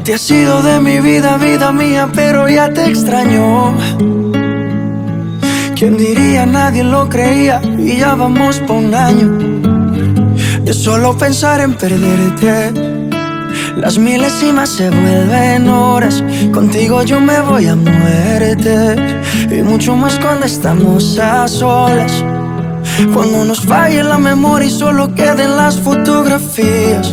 te has ido de mi vida, vida mía, pero ya te extraño. ¿Quién diría? Nadie lo creía y ya vamos por un año. De solo pensar en perderte. Las milésimas se vuelven horas. Contigo yo me voy a muerte. Y mucho más cuando estamos a solas. Cuando nos falle la memoria y solo queden las fotografías.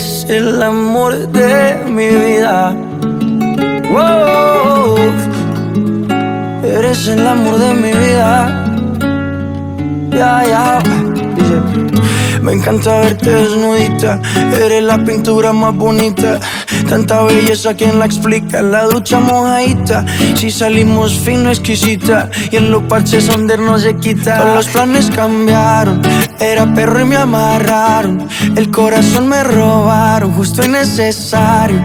Eres el amor de mi vida. Wow. Eres el amor de mi vida. Ya, ya. Me encanta verte desnudita. Eres la pintura más bonita. Tanta belleza, ¿quién la explica? La ducha mojadita. Si salimos fino, exquisita. Y en los parches donde no se. Todos los planes cambiaron. Era perro y me amarraron. El corazón me robaron, justo y necesario.